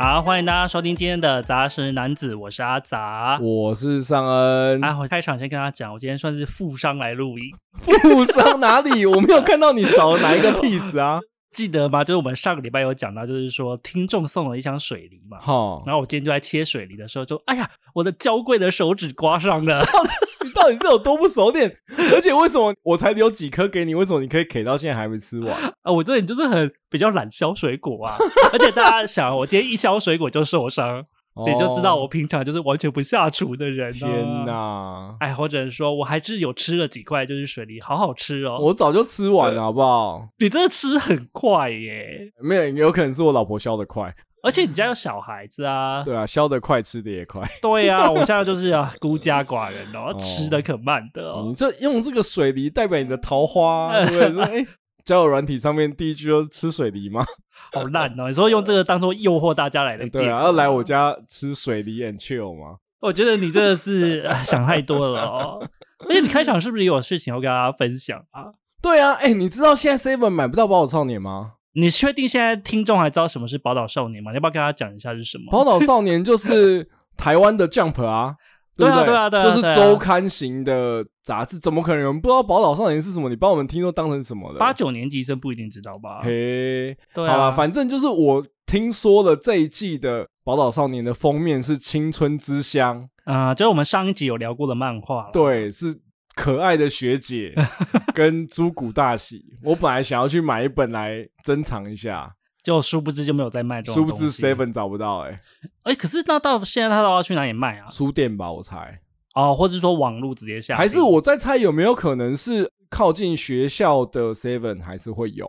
好，欢迎大家收听今天的杂食男子，我是阿杂，我是尚恩。啊，我开场先跟大家讲，我今天算是负伤来录音。负伤哪里？我没有看到你少了哪一个 piece 啊？记得吗？就是我们上个礼拜有讲到，就是说听众送了一箱水梨嘛。好，然后我今天就在切水梨的时候就，就哎呀，我的娇贵的手指刮伤了。你到底是有多不熟练？而且为什么我才留几颗给你？为什么你可以给到现在还没吃完？啊，我这里就是很比较懒削水果啊。而且大家想，我今天一削水果就受伤。你就知道我平常就是完全不下厨的人。天哪！哎，或者说我还是有吃了几块，就是水梨，好好吃哦。我早就吃完了，好不好？你真的吃很快耶！没有，有可能是我老婆削的快。而且你家有小孩子啊。对啊，削得快，吃的也快。对啊，我现在就是啊，孤家寡人哦，吃的可慢的哦。你这用这个水梨代表你的桃花，对不对？交友软体上面第一句就是吃水梨吗？好烂哦！你说用这个当做诱惑大家来的？对啊，要来我家吃水梨 and chill 吗？我觉得你真的是 想太多了哦。而且你开场是不是也有事情要跟大家分享啊？对啊，哎、欸，你知道现在 Seven 买不到宝岛少年吗？你确定现在听众还知道什么是宝岛少年吗？你要不要跟他讲一下是什么？宝岛少年就是 台湾的 Jump 啊。对啊，对啊，对啊，就是周刊型的杂志，怎么可能有人不知道《宝岛少年》是什么？你把我们听众当成什么了？八九年级生不一定知道吧？嘿，对啊，好吧，反正就是我听说了这一季的《宝岛少年》的封面是青春之乡啊，就是我们上一集有聊过的漫画，对，是可爱的学姐 跟猪骨大喜。我本来想要去买一本来珍藏一下。就殊不知就没有在卖这种东西，殊不知 Seven 找不到哎、欸，哎、欸，可是那到现在他都要去哪里卖啊？书店吧，我猜哦，或者说网络直接下，还是我在猜有没有可能是靠近学校的 Seven 还是会有？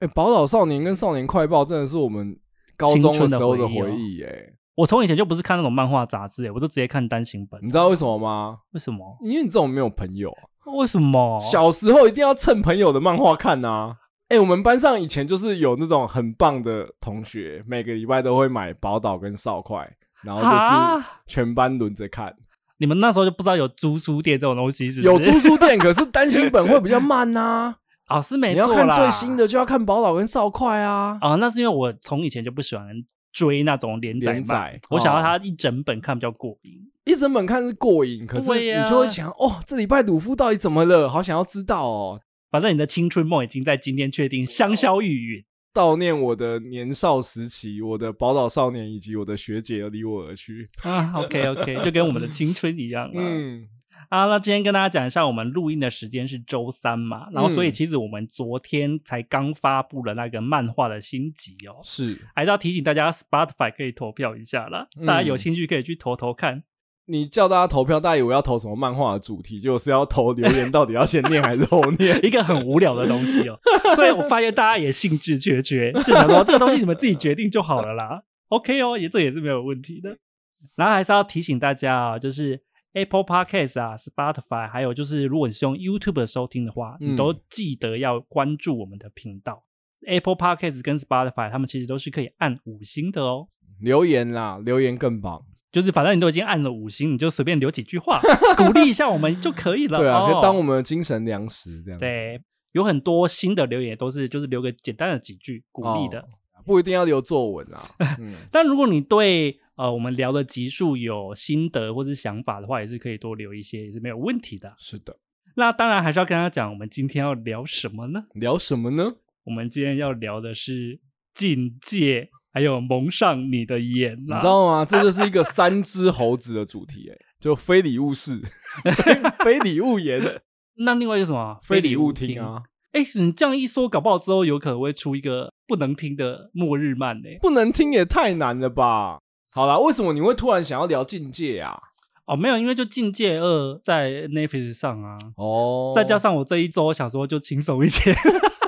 哎、欸，宝岛少年跟少年快报真的是我们高中的时候的回忆哎、欸，我从以前就不是看那种漫画杂志哎，我都直接看单行本，你知道为什么吗？为什么？因为你这种没有朋友啊？为什么？小时候一定要蹭朋友的漫画看啊。哎、欸，我们班上以前就是有那种很棒的同学，每个礼拜都会买宝岛跟少快，然后就是全班轮着看。你们那时候就不知道有租书店这种东西是不是？有租书店，可是单行本会比较慢呐、啊。哦，是没错。你要看最新的就要看宝岛跟少快啊。啊、哦，那是因为我从以前就不喜欢追那种连载我想要它一整本看比较过瘾。一整本看是过瘾，可是你就会想，啊、哦，这礼拜鲁夫到底怎么了？好想要知道哦。反正你的青春梦已经在今天确定香消玉殒，悼念我的年少时期，我的宝岛少年以及我的学姐要离我而去啊。OK OK，就跟我们的青春一样。嗯，啊，那今天跟大家讲一下，我们录音的时间是周三嘛，然后所以其实我们昨天才刚发布了那个漫画的新集哦，是，还是要提醒大家，Spotify 可以投票一下啦，大家有兴趣可以去投投看。你叫大家投票，大家以为要投什么漫画的主题，就是要投留言，到底要先念还是后念？一个很无聊的东西哦。所以我发现大家也兴致缺缺，就想说这个东西你们自己决定就好了啦。OK 哦，也这也是没有问题的。然后还是要提醒大家啊，就是 Apple Podcast 啊、Spotify，还有就是如果你是用 YouTube 收听的话，你都记得要关注我们的频道。嗯、Apple Podcast 跟 Spotify，他们其实都是可以按五星的哦。留言啦，留言更棒。就是反正你都已经按了五星，你就随便留几句话 鼓励一下我们就可以了。对啊，可以当我们的精神粮食这样。对，有很多新的留言都是就是留个简单的几句鼓励的，不一定要留作文啊。嗯，但如果你对呃我们聊的集数有心得或是想法的话，也是可以多留一些，也是没有问题的。是的，那当然还是要跟他讲，我们今天要聊什么呢？聊什么呢？我们今天要聊的是境界。还有蒙上你的眼，你知道吗？这就是一个三只猴子的主题，哎，就非礼勿视，非礼勿言。那另外一个什么？非礼勿听啊！哎，你这样一说，搞不好之后有可能会出一个不能听的末日漫呢。不能听也太难了吧？好啦，为什么你会突然想要聊境界啊？哦，没有，因为就境界二在 Netflix 上啊。哦，再加上我这一周想说就轻松一点。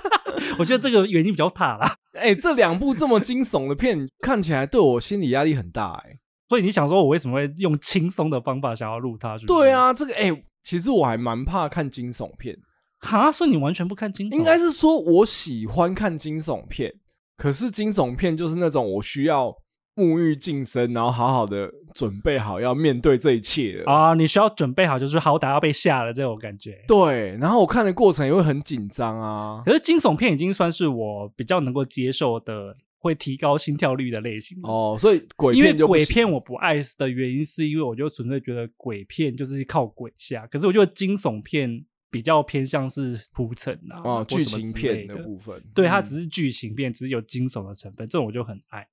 我觉得这个原因比较怕啦。哎、欸，这两部这么惊悚的片，看起来对我心理压力很大哎、欸。所以你想说，我为什么会用轻松的方法想要录它？是是？对啊，这个哎、欸，其实我还蛮怕看惊悚片。哈，所以你完全不看惊悚？应该是说我喜欢看惊悚片，可是惊悚片就是那种我需要。沐浴净身，然后好好的准备好要面对这一切啊！你需要准备好，就是好歹要被吓了这种感觉。对，然后我看的过程也会很紧张啊。可是惊悚片已经算是我比较能够接受的会提高心跳率的类型哦。所以鬼片为鬼片我不爱的原因，是因为我就纯粹觉得鬼片就是靠鬼吓，可是我觉得惊悚片比较偏向是铺陈啊，哦，剧情片的部分，对，它只是剧情片，只是有惊悚的成分，这种我就很爱。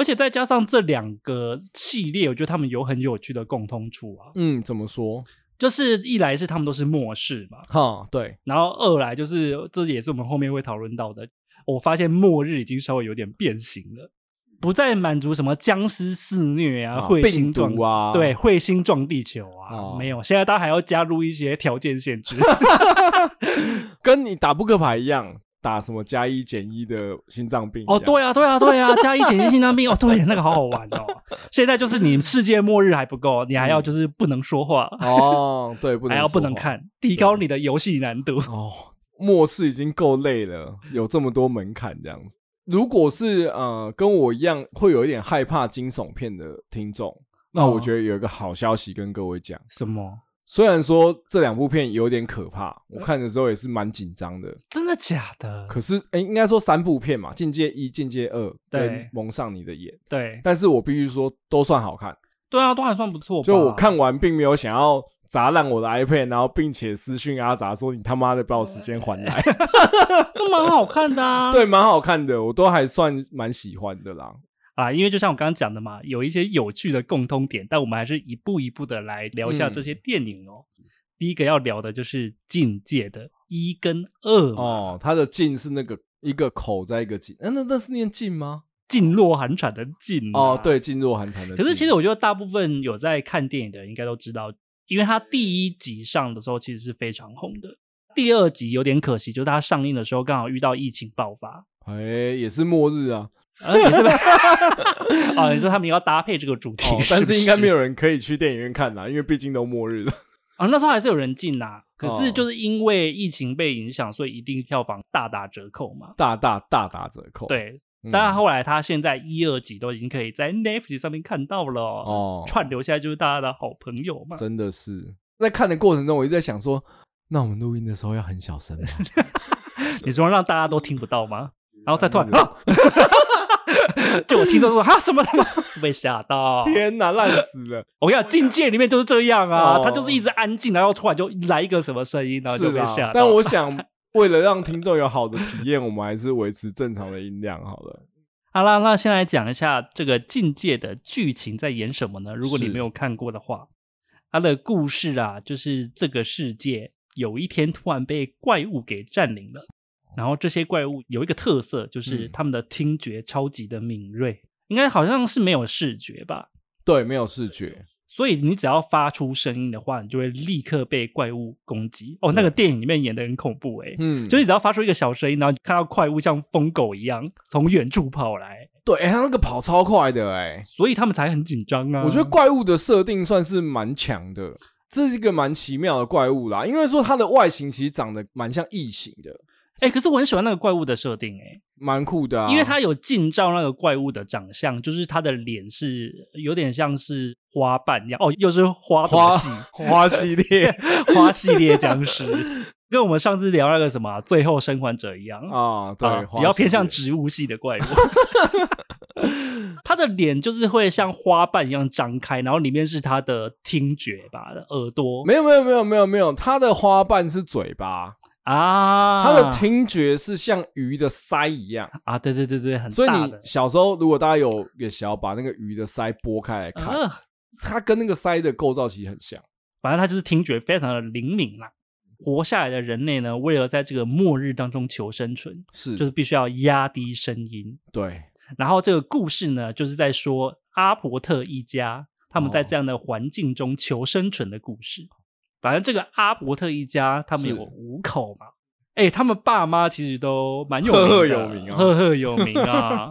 而且再加上这两个系列，我觉得他们有很有趣的共通处啊。嗯，怎么说？就是一来是他们都是末世嘛，哈，对。然后二来就是，这也是我们后面会讨论到的。我发现末日已经稍微有点变形了，不再满足什么僵尸肆虐啊、彗、啊、星撞啊，对，彗星撞地球啊，哦、没有。现在大家还要加入一些条件限制，跟你打扑克牌一样。打什么加一减一的心脏病？哦，对啊，对啊，对啊，加一减一心脏病。哦，对，那个好好玩哦。现在就是你世界末日还不够，你还要就是不能说话哦，对，不能还要不能看，提高你的游戏难度。哦，末世已经够累了，有这么多门槛这样子。如果是呃跟我一样会有一点害怕惊悚片的听众，那我觉得有一个好消息跟各位讲。什么？虽然说这两部片有点可怕，我看的时候也是蛮紧张的。真的假的？可是，哎、欸，应该说三部片嘛，《境界一》《境界二》跟蒙上你的眼。对，但是我必须说，都算好看。对啊，都还算不错。就我看完，并没有想要砸烂我的 iPad，然后并且私讯阿杂说：“你他妈的把我时间还来。”都蛮好看的啊。对，蛮好看的，我都还算蛮喜欢的啦。啊，因为就像我刚刚讲的嘛，有一些有趣的共通点，但我们还是一步一步的来聊一下这些电影哦。嗯、第一个要聊的就是《境界》的一跟二哦，它的“境”是那个一个口在一个“境”，那那是念“境”吗？噤若寒蝉的“噤”哦，对，噤若寒蝉的。可是其实我觉得大部分有在看电影的人应该都知道，因为它第一集上的时候其实是非常红的，第二集有点可惜，就是它上映的时候刚好遇到疫情爆发，哎，也是末日啊。呃，你是不是？哦，你说他们要搭配这个主题，哦，但是应该没有人可以去电影院看啦，因为毕竟都末日了。啊，那时候还是有人进呐，可是就是因为疫情被影响，所以一定票房大打折扣嘛，大大大打折扣。对，但是后来他现在一二集都已经可以在 Netflix 上面看到了哦，串流下来就是大家的好朋友嘛。真的是在看的过程中，我一直在想说，那我们录音的时候要很小声吗？你说让大家都听不到吗？然后再突然。就我听到说哈什么他妈 被吓到，天哪，烂死了！我跟你讲，境界里面就是这样啊，他就是一直安静，然后突然就来一个什么声音，然后就被吓到。但我想，为了让听众有好的体验，我们还是维持正常的音量好了。好啦，那先来讲一下这个境界的剧情在演什么呢？如果你没有看过的话，它的故事啊，就是这个世界有一天突然被怪物给占领了。然后这些怪物有一个特色，就是他们的听觉超级的敏锐，嗯、应该好像是没有视觉吧？对，没有视觉，所以你只要发出声音的话，你就会立刻被怪物攻击。哦，那个电影里面演的很恐怖哎，嗯，就是你只要发出一个小声音，然后看到怪物像疯狗一样从远处跑来，对，哎，他那个跑超快的哎，所以他们才很紧张啊。我觉得怪物的设定算是蛮强的，这是一个蛮奇妙的怪物啦，因为说它的外形其实长得蛮像异形的。哎、欸，可是我很喜欢那个怪物的设定、欸，哎，蛮酷的啊，因为它有近照那个怪物的长相，就是它的脸是有点像是花瓣一样，哦，又是花花系花花系列 花系列僵尸，跟我们上次聊那个什么最后生还者一样啊，对，啊、比较偏向植物系的怪物，他的脸就是会像花瓣一样张开，然后里面是他的听觉吧，耳朵，没有没有没有没有没有，他的花瓣是嘴巴。啊，它的听觉是像鱼的鳃一样啊！对对对对，很大。所以你小时候如果大家有也想要把那个鱼的鳃剥开来看，呃、它跟那个鳃的构造其实很像。反正它就是听觉非常的灵敏啦。活下来的人类呢，为了在这个末日当中求生存，是就是必须要压低声音。对。然后这个故事呢，就是在说阿伯特一家他们在这样的环境中求生存的故事。哦反正这个阿伯特一家，他们有五口嘛，哎、欸，他们爸妈其实都蛮有名的，赫赫有名啊，赫赫有名啊。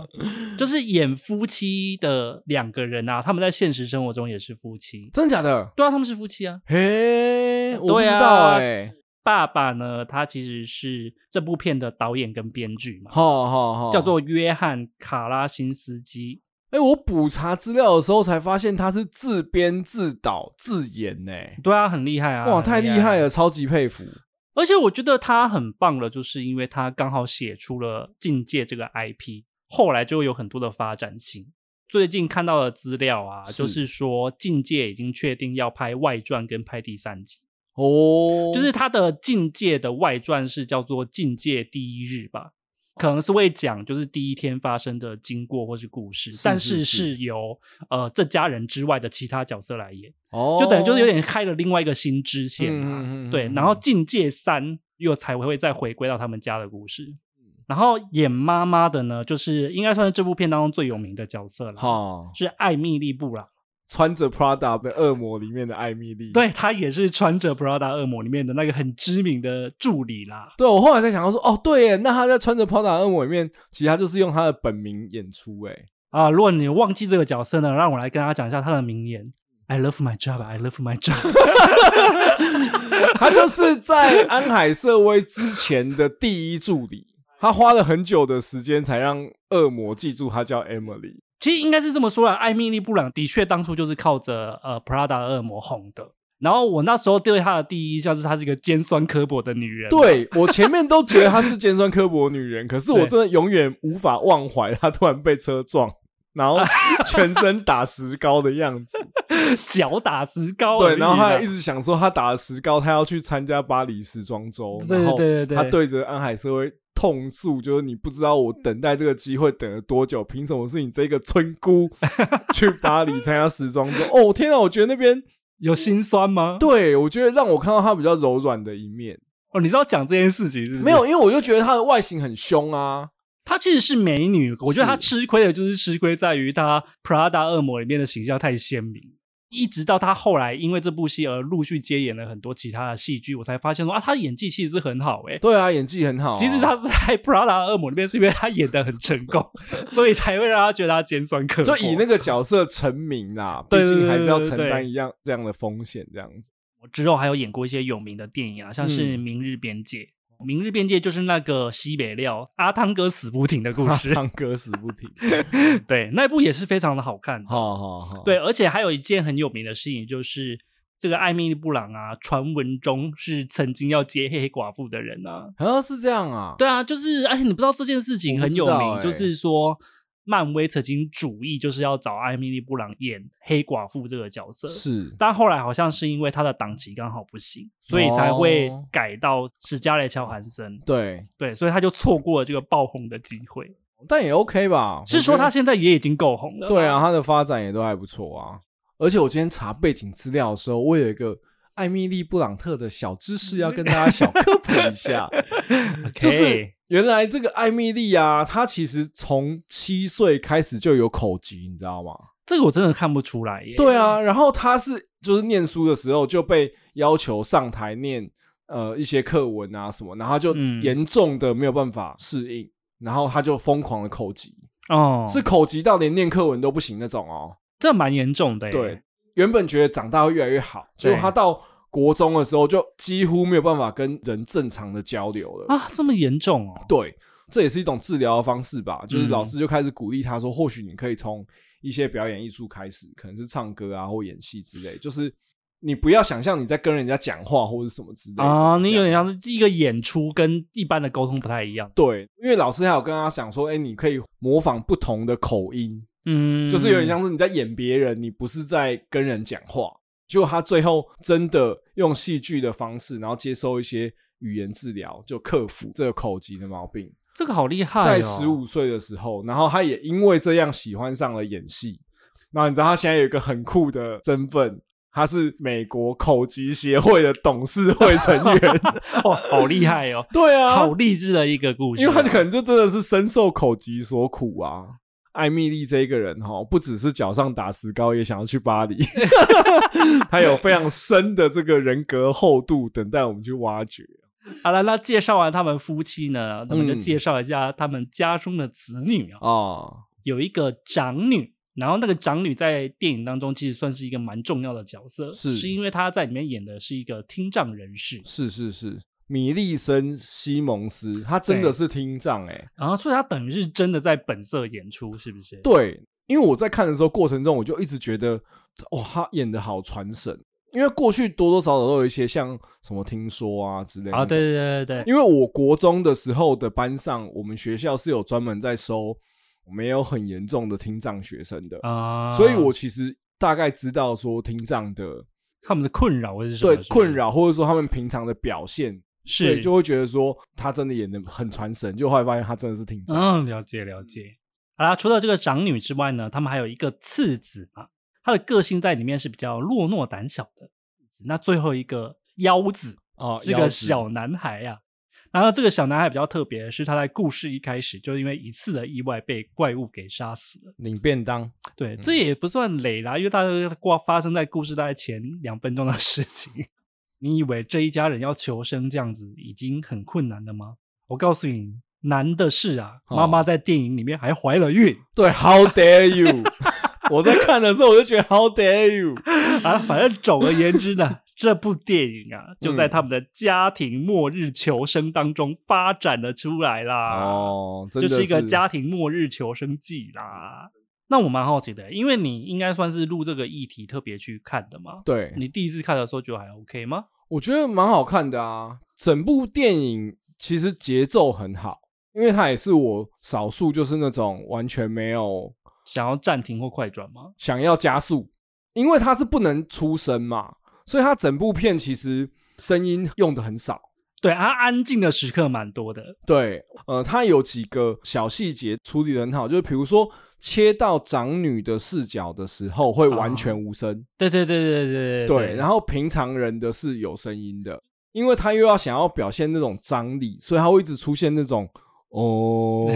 就是演夫妻的两个人啊，他们在现实生活中也是夫妻，真的假的？对啊，他们是夫妻啊。嘿，我不知道哎、欸。爸爸呢，他其实是这部片的导演跟编剧嘛，好好好，叫做约翰卡拉辛斯基。哎、欸，我补查资料的时候才发现他是自编自导自演呢。对啊，很厉害啊！哇，太厉害了，超级佩服。而且我觉得他很棒了，就是因为他刚好写出了《境界》这个 IP，后来就有很多的发展性。最近看到的资料啊，是就是说境界已经确定要拍外传跟拍第三集哦，就是他的境界的外传是叫做《境界第一日》吧，可能是会讲就是第一天发生的经过或是故事，是是是但是是由呃这家人之外的其他角色来演，哦，就等于就是有点开了另外一个新支线啊。对，嗯然后《境界三》又才会再回归到他们家的故事。然后演妈妈的呢，就是应该算是这部片当中最有名的角色了，哦，是艾米丽布朗。穿着 Prada 的恶魔里面的艾米丽，对，她也是穿着 Prada 恶魔里面的那个很知名的助理啦。对，我后来才想到说，哦，对耶，那她在穿着 Prada 恶魔里面，其实她就是用她的本名演出，哎，啊，如果你忘记这个角色呢，让我来跟大家讲一下她的名言：I love my job, I love my job。她就是在安海瑟薇之前的第一助理。他花了很久的时间才让恶魔记住他叫 Emily。其实应该是这么说啦，艾米丽布朗的确当初就是靠着呃 Prada 的恶魔红的。然后我那时候对她的第一印象是她是一个尖酸刻薄的女人。对，我前面都觉得她是尖酸刻薄的女人，可是我真的永远无法忘怀她突然被车撞，然后全身打石膏的样子，脚打石膏。对，然后她还一直想说她打了石膏，她要去参加巴黎时装周，对对对对，他对着安海瑟薇。控诉就是你不知道我等待这个机会等了多久，凭什么是你这个村姑 去巴黎参加时装周？哦天啊，我觉得那边 有心酸吗？对，我觉得让我看到她比较柔软的一面。哦，你知道讲这件事情是不是？没有，因为我就觉得她的外形很凶啊。她其实是美女，我觉得她吃亏的就是吃亏在于她 Prada 恶魔里面的形象太鲜明。一直到他后来因为这部戏而陆续接演了很多其他的戏剧，我才发现说啊，他演技其实是很好诶、欸。对啊，演技很好、啊。其实他是在 Prada 恶魔那边，是因为他演的很成功，所以才会让他觉得他尖酸刻薄。就以那个角色成名啦，毕竟还是要承担一样这样的风险，这样子。我之后还有演过一些有名的电影啊，像是《明日边界》。嗯明日边界就是那个西北料阿汤哥死不停的故事，阿汤哥死不停，对，那部也是非常的好看。好好好，对，而且还有一件很有名的事情，就是这个艾米丽布朗啊，传闻中是曾经要接黑寡妇的人啊。啊，是这样啊？对啊，就是哎，你不知道这件事情很有名，欸、就是说。漫威曾经主意就是要找艾米丽布朗演黑寡妇这个角色，是，但后来好像是因为他的档期刚好不行，所以才会改到史嘉蕾乔韩森。对对，所以他就错过了这个爆红的机会。但也 OK 吧？是说他现在也已经够红了。对啊，他的发展也都还不错啊。而且我今天查背景资料的时候，我有一个艾米丽布朗特的小知识要跟大家小科普一下，就是。原来这个艾米莉啊，她其实从七岁开始就有口疾，你知道吗？这个我真的看不出来耶。对啊，然后她是就是念书的时候就被要求上台念呃一些课文啊什么，然后就严重的没有办法适应，嗯、然后她就疯狂的口疾哦，是口疾到连念课文都不行那种哦，这蛮严重的耶。对，原本觉得长大会越来越好，结果她到。国中的时候就几乎没有办法跟人正常的交流了啊，这么严重哦？对，这也是一种治疗的方式吧。就是老师就开始鼓励他说，或许你可以从一些表演艺术开始，可能是唱歌啊或演戏之类。就是你不要想象你在跟人家讲话或者什么之类的啊，你有点像是一个演出，跟一般的沟通不太一样。对，因为老师还有跟他讲说，哎，你可以模仿不同的口音，嗯，就是有点像是你在演别人，你不是在跟人讲话。就他最后真的用戏剧的方式，然后接受一些语言治疗，就克服这个口疾的毛病。这个好厉害哦！在十五岁的时候，然后他也因为这样喜欢上了演戏。然后你知道他现在有一个很酷的身份，他是美国口疾协会的董事会成员。哇，好厉害哦！对啊，好励志的一个故事。因为他可能就真的是深受口疾所苦啊。艾米丽这一个人哈，不只是脚上打石膏，也想要去巴黎。他有非常深的这个人格厚度，等待我们去挖掘。好了，那介绍完他们夫妻呢，那么就介绍一下他们家中的子女啊。哦，有一个长女，然后那个长女在电影当中其实算是一个蛮重要的角色，是是因为她在里面演的是一个听障人士。是是是。米利森·西蒙斯，他真的是听障哎、欸，然后所以他等于是真的在本色演出，是不是？对，因为我在看的时候过程中，我就一直觉得，哇，他演的好传神。因为过去多多少少都有一些像什么听说啊之类的啊，对对对对对。因为我国中的时候的班上，我们学校是有专门在收没有很严重的听障学生的啊，所以我其实大概知道说听障的他们的困扰或者是对困扰，或者说他们平常的表现，是所以就会觉得说他真的演的很传神，就后来发现他真的是听障。嗯，了解了解。好啦，除了这个长女之外呢，他们还有一个次子嘛，他的个性在里面是比较弱懦胆小的。那最后一个妖子哦，是个小男孩呀、啊。然后这个小男孩比较特别的是，他在故事一开始就因为一次的意外被怪物给杀死了。领便当，对，这也不算累啦，因为他挂发生在故事大概前两分钟的事情。你以为这一家人要求生这样子已经很困难了吗？我告诉你，难的是啊，妈妈在电影里面还怀了孕。对，How dare you！我在看的时候我就觉得 How dare you！啊，反正总而言之呢。这部电影啊，就在他们的家庭末日求生当中发展了出来啦。哦，这是一个家庭末日求生记啦。那我蛮好奇的，因为你应该算是录这个议题特别去看的嘛。对，你第一次看的时候觉得还 OK 吗？我觉得蛮好看的啊。整部电影其实节奏很好，因为它也是我少数就是那种完全没有想要暂停或快转吗？想要加速，因为它是不能出声嘛。所以它整部片其实声音用的很少，对，它安静的时刻蛮多的。对，呃，它有几个小细节处理的很好，就是比如说切到长女的视角的时候会完全无声。哦，对对对对对对。然后平常人的是有声音的，因为他又要想要表现那种张力，所以他会一直出现那种。哦，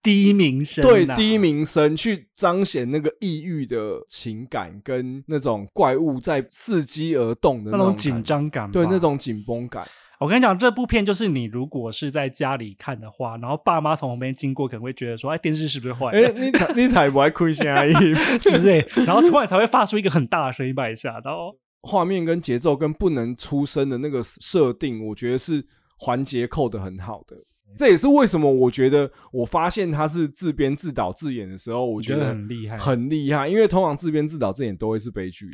低鸣声，对，低鸣声去彰显那个抑郁的情感，跟那种怪物在伺机而动的那种紧张感，对，那种紧绷感。我跟你讲，这部片就是你如果是在家里看的话，然后爸妈从旁边经过，可能会觉得说：“哎，电视是不是坏？”哎、欸，你你才不爱亏心而已之类，然后突然才会发出一个很大的声音把你吓到。画面跟节奏跟不能出声的那个设定，我觉得是环节扣的很好的。这也是为什么我觉得，我发现他是自编自导自演的时候，我觉得很厉害，很厉害。因为通常自编自导自演都会是悲剧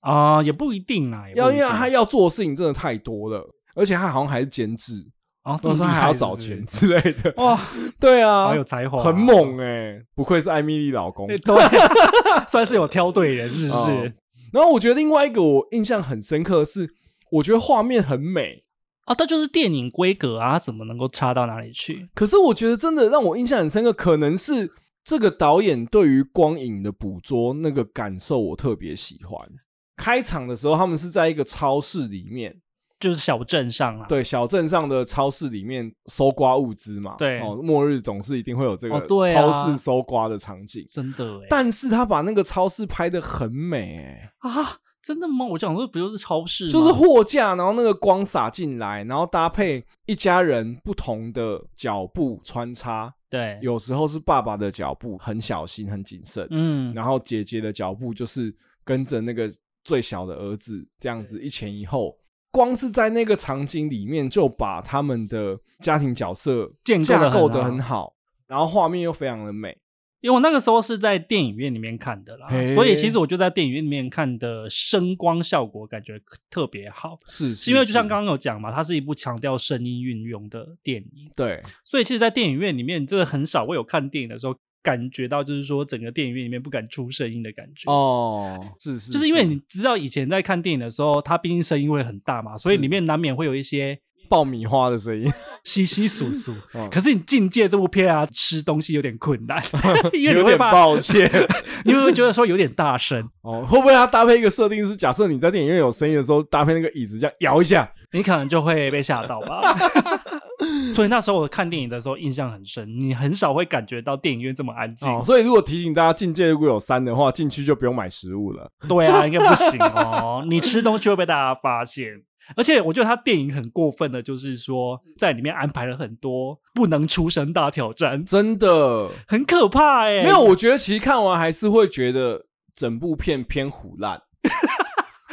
啊，啊，也不一定啊。要因为他要做的事情真的太多了，而且他好像还是监制啊，到时候还要找钱之类的。哇，对啊，好有才华，很猛哎，不愧是艾米丽老公，对，算是有挑对人，是不是？然后我觉得另外一个我印象很深刻的是，我觉得画面很美。啊，它就是电影规格啊，怎么能够差到哪里去？可是我觉得真的让我印象很深刻，可能是这个导演对于光影的捕捉那个感受，我特别喜欢。开场的时候，他们是在一个超市里面，就是小镇上啊，对，小镇上的超市里面搜刮物资嘛。对，哦，末日总是一定会有这个超市搜刮的场景，哦啊、真的。但是他把那个超市拍的很美，哎啊。真的吗？我讲说不就是超市？就是货架，然后那个光洒进来，然后搭配一家人不同的脚步穿插。对，有时候是爸爸的脚步很小心、很谨慎，嗯，然后姐姐的脚步就是跟着那个最小的儿子这样子一前一后。光是在那个场景里面，就把他们的家庭角色架构得很好，然后画面又非常的美。因为我那个时候是在电影院里面看的啦，所以其实我就在电影院里面看的声光效果感觉特别好。是，是，是，是因为就像刚刚有讲嘛，它是一部强调声音运用的电影。对，所以其实，在电影院里面，真的很少会有看电影的时候感觉到，就是说整个电影院里面不敢出声音的感觉。哦，是是，就是因为你知道以前在看电影的时候，它毕竟声音会很大嘛，所以里面难免会有一些。爆米花的声音，稀稀疏疏。可是你境界这部片啊，吃东西有点困难，因为你会有点抱歉，你会不会觉得说有点大声？哦，会不会它搭配一个设定是，假设你在电影院有声音的时候，搭配那个椅子这样摇一下，你可能就会被吓到吧？所以那时候我看电影的时候印象很深，你很少会感觉到电影院这么安静。哦，所以如果提醒大家境界如果有三的话，进去就不用买食物了。对啊，应该不行哦，你吃东西会被大家发现。而且我觉得他电影很过分的，就是说在里面安排了很多不能出声大挑战，真的很可怕哎、欸。没有，我觉得其实看完还是会觉得整部片偏唬烂。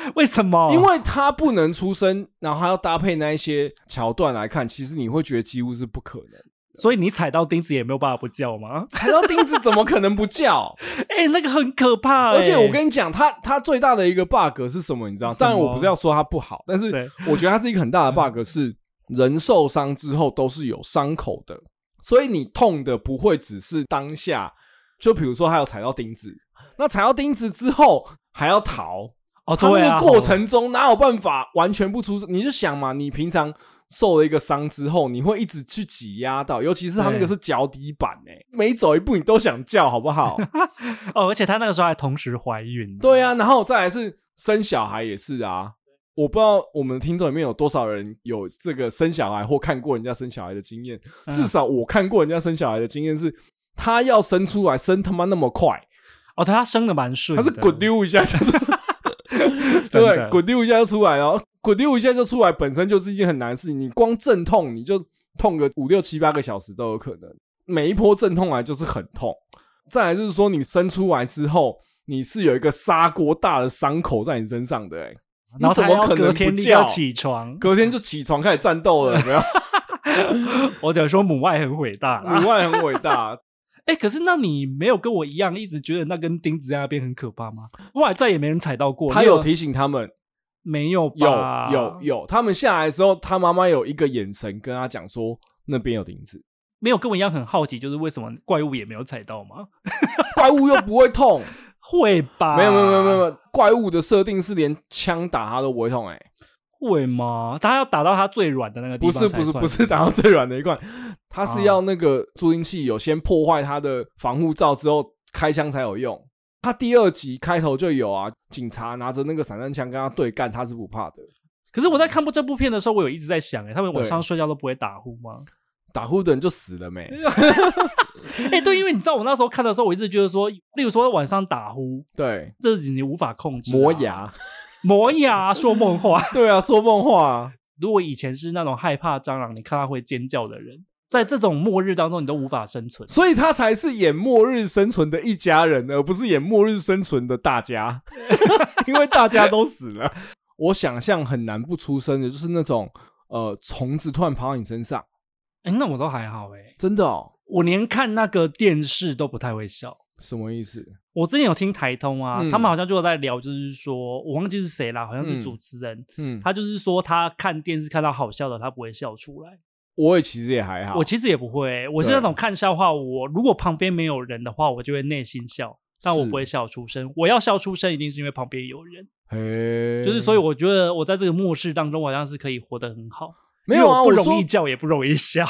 为什么？因为他不能出声，然后还要搭配那一些桥段来看，其实你会觉得几乎是不可能。所以你踩到钉子也没有办法不叫吗？踩到钉子怎么可能不叫？哎、欸，那个很可怕、欸。而且我跟你讲，它它最大的一个 bug 是什么？你知道？当然我不是要说它不好，但是我觉得它是一个很大的 bug，是人受伤之后都是有伤口的。所以你痛的不会只是当下，就比如说他有踩到钉子，那踩到钉子之后还要逃哦，他那个过程中哪有办法完全不出？你就想嘛，你平常受了一个伤之后，你会一直去挤压到，尤其是他那个是脚底板诶、欸，每走一步你都想叫，好不好？哦，而且他那个时候还同时怀孕，对啊，然后再来是生小孩也是啊。我不知道我们的听众里面有多少人有这个生小孩或看过人家生小孩的经验。至少我看过人家生小孩的经验是，他要生出来生他妈那么快哦，他生的蛮顺，他是滚溜一下就是，对，滚溜一下就出来了，滚溜一下就出来，本身就是一件很难的事情。你光阵痛你就痛个五六七八个小时都有可能，每一波阵痛来就是很痛。再来就是说，你生出来之后，你是有一个砂锅大的伤口在你身上的、欸，然后怎么可能隔天就要起床？隔天就起床开始战斗了，有没有？我只能说母爱很伟大，母爱很伟大。哎、欸，可是那你没有跟我一样，一直觉得那根钉子在那边很可怕吗？后来再也没人踩到过。他有提醒他们，没有吧？有有有，他们下来的时候，他妈妈有一个眼神跟他讲说，那边有钉子。没有跟我一样很好奇，就是为什么怪物也没有踩到吗？怪物又不会痛。会吧？没有没有没有没有，怪物的设定是连枪打他都不会痛哎、欸，会吗？他要打到他最软的那个地方，不是不是不是打到最软的一块，他是要那个助听器有先破坏他的防护罩之后开枪才有用。他第二集开头就有啊，警察拿着那个散弹枪跟他对干，他是不怕的。可是我在看部这部片的时候，我有一直在想、欸，哎，他们晚上睡觉都不会打呼吗？打呼的人就死了没？哎、欸，对，因为你知道我那时候看的时候，我一直觉得说，例如说晚上打呼，对，这是你无法控制、啊。磨牙，磨牙，说梦话。对啊，说梦话。如果以前是那种害怕蟑螂，你看他会尖叫的人，在这种末日当中，你都无法生存。所以他才是演末日生存的一家人，而不是演末日生存的大家，因为大家都死了。我想象很难不出声的，就是那种呃，虫子突然跑到你身上。哎、欸，那我都还好哎、欸，真的哦。我连看那个电视都不太会笑，什么意思？我之前有听台通啊，嗯、他们好像就有在聊，就是说我忘记是谁啦，好像是主持人，嗯，嗯他就是说他看电视看到好笑的，他不会笑出来。我也其实也还好，我其实也不会，我是那种看笑话，我如果旁边没有人的话，我就会内心笑，但我不会笑出声。我要笑出声，一定是因为旁边有人。嘿，就是所以我觉得我在这个末世当中，我好像是可以活得很好。没有啊，不容易叫，也不容易笑。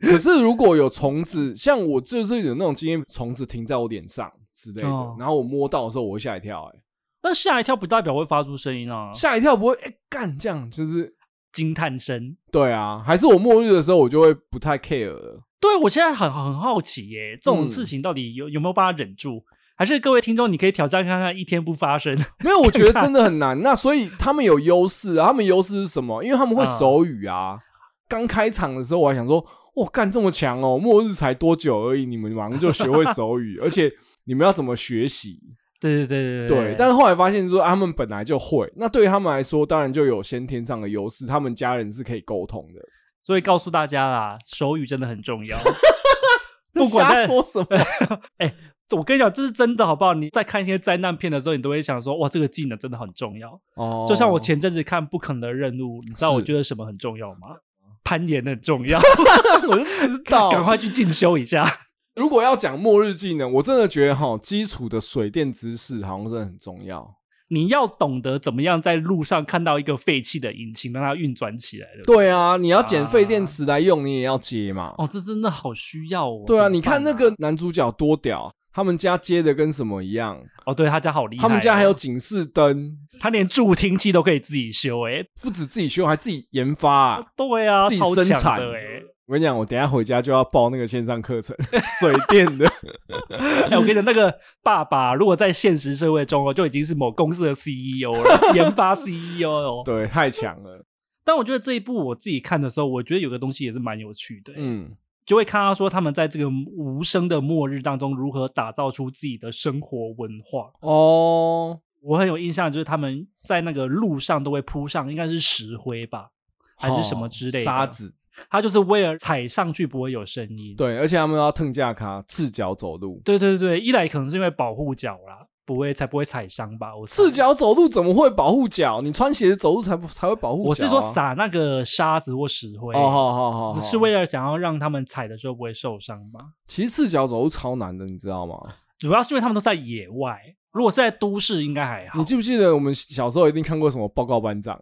可是如果有虫子，像我就是有那种经验，虫子停在我脸上之类的，哦、然后我摸到的时候，我会吓一跳、欸。哎，但吓一跳不代表会发出声音啊，吓一跳不会哎干这样，就是惊叹声。对啊，还是我末日的时候，我就会不太 care 了。对，我现在很很好奇耶、欸，这种事情到底有有没有办法忍住？还是各位听众，你可以挑战看看一天不发生？没有，我觉得真的 很难。那所以他们有优势啊，他们优势是什么？因为他们会手语啊。刚、嗯、开场的时候，我还想说。哇，干这么强哦！末日才多久而已，你们马上就学会手语，而且你们要怎么学习？对对对对对。但是后来发现说，他们本来就会，那对于他们来说，当然就有先天上的优势，他们家人是可以沟通的。所以告诉大家啦，手语真的很重要。不管在说什么，哎、欸，我跟你讲，这是真的，好不好？你在看一些灾难片的时候，你都会想说，哇，这个技能真的很重要。哦，就像我前阵子看《不可能的任务》，你知道我觉得什么很重要吗？攀岩很重要，我就知道，赶快去进修一下。如果要讲末日技能，我真的觉得哈，基础的水电知识好像真的很重要。你要懂得怎么样在路上看到一个废弃的引擎，让它运转起来的。对啊，你要捡废电池来用，你也要接嘛。哦，这真的好需要哦。对啊，你看那个男主角多屌。他们家接的跟什么一样？哦，对他家好厉害。他们家还有警示灯，他连助听器都可以自己修，欸，哎，不止自己修，还自己研发啊。对啊，自己生产。我跟你讲，我等一下回家就要报那个线上课程，水电的。哎，我跟你讲，那个爸爸如果在现实社会中哦，就已经是某公司的 CEO 了，研发 CEO 哦。对，太强了。但我觉得这一部我自己看的时候，我觉得有个东西也是蛮有趣的，欸，嗯。就会看到说他们在这个无声的末日当中如何打造出自己的生活文化哦。我很有印象，就是他们在那个路上都会铺上应该是石灰吧，还是什么之类的沙子，它就是为了踩上去不会有声音。对，而且他们要腾架卡赤脚走路。对对对，一来可能是因为保护脚啦，不会才不会踩伤吧？我赤脚走路怎么会保护脚？你穿鞋子走路才不才会保护。我是说撒那个沙子或石灰哦，好好好，只是为了想要让他们踩的时候不会受伤吧？其实赤脚走路超难的，你知道吗？主要是因为他们都在野外，如果是在都市应该还好。你记不记得我们小时候一定看过什么报告班长？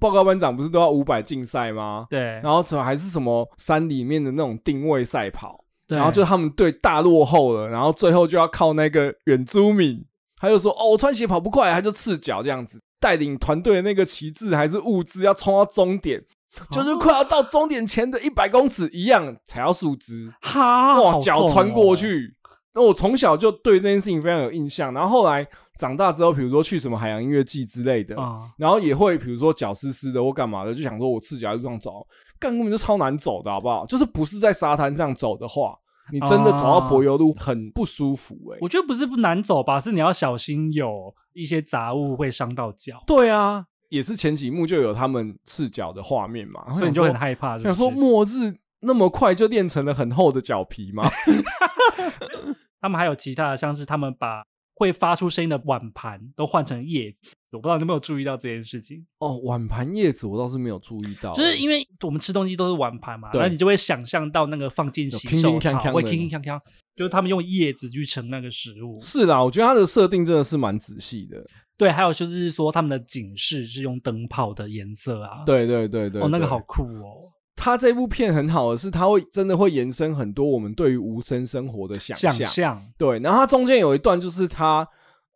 报告班长不是都要五百竞赛吗？对，然后怎么还是什么山里面的那种定位赛跑？对然后就他们队大落后了，然后最后就要靠那个原住民。他就说：“哦，我穿鞋跑不快，他就赤脚这样子带领团队的那个旗帜还是物资要冲到终点，就是快要到终点前的一百公尺一样踩到树枝，哈，哇，脚穿过去。那我从小就对这件事情非常有印象。然后后来长大之后，比如说去什么海洋音乐季之类的，然后也会比如说脚湿湿的或干嘛的，就想说我赤脚在路上走，干根本就超难走的，好不好？就是不是在沙滩上走的话。”你真的走到柏油路很不舒服哎、欸，我觉得不是不难走吧，是你要小心有一些杂物会伤到脚。对啊，也是前几幕就有他们赤脚的画面嘛，所以你就很害怕是不是？想说末日那么快就练成了很厚的脚皮吗？他们还有其他的，像是他们把。会发出声音的碗盘都换成叶子，我不知道你有没有注意到这件事情哦。碗盘叶子我倒是没有注意到，就是因为我们吃东西都是碗盘嘛，然后你就会想象到那个放进洗手槽会铿铿锵锵，就是他们用叶子去盛那个食物。是啦，我觉得它的设定真的是蛮仔细的。对，还有就是说他们的警示是用灯泡的颜色啊。对对对对，哦，那个好酷哦。他这部片很好的是，他会真的会延伸很多我们对于无声生活的想象。想象。对，然后他中间有一段就是他。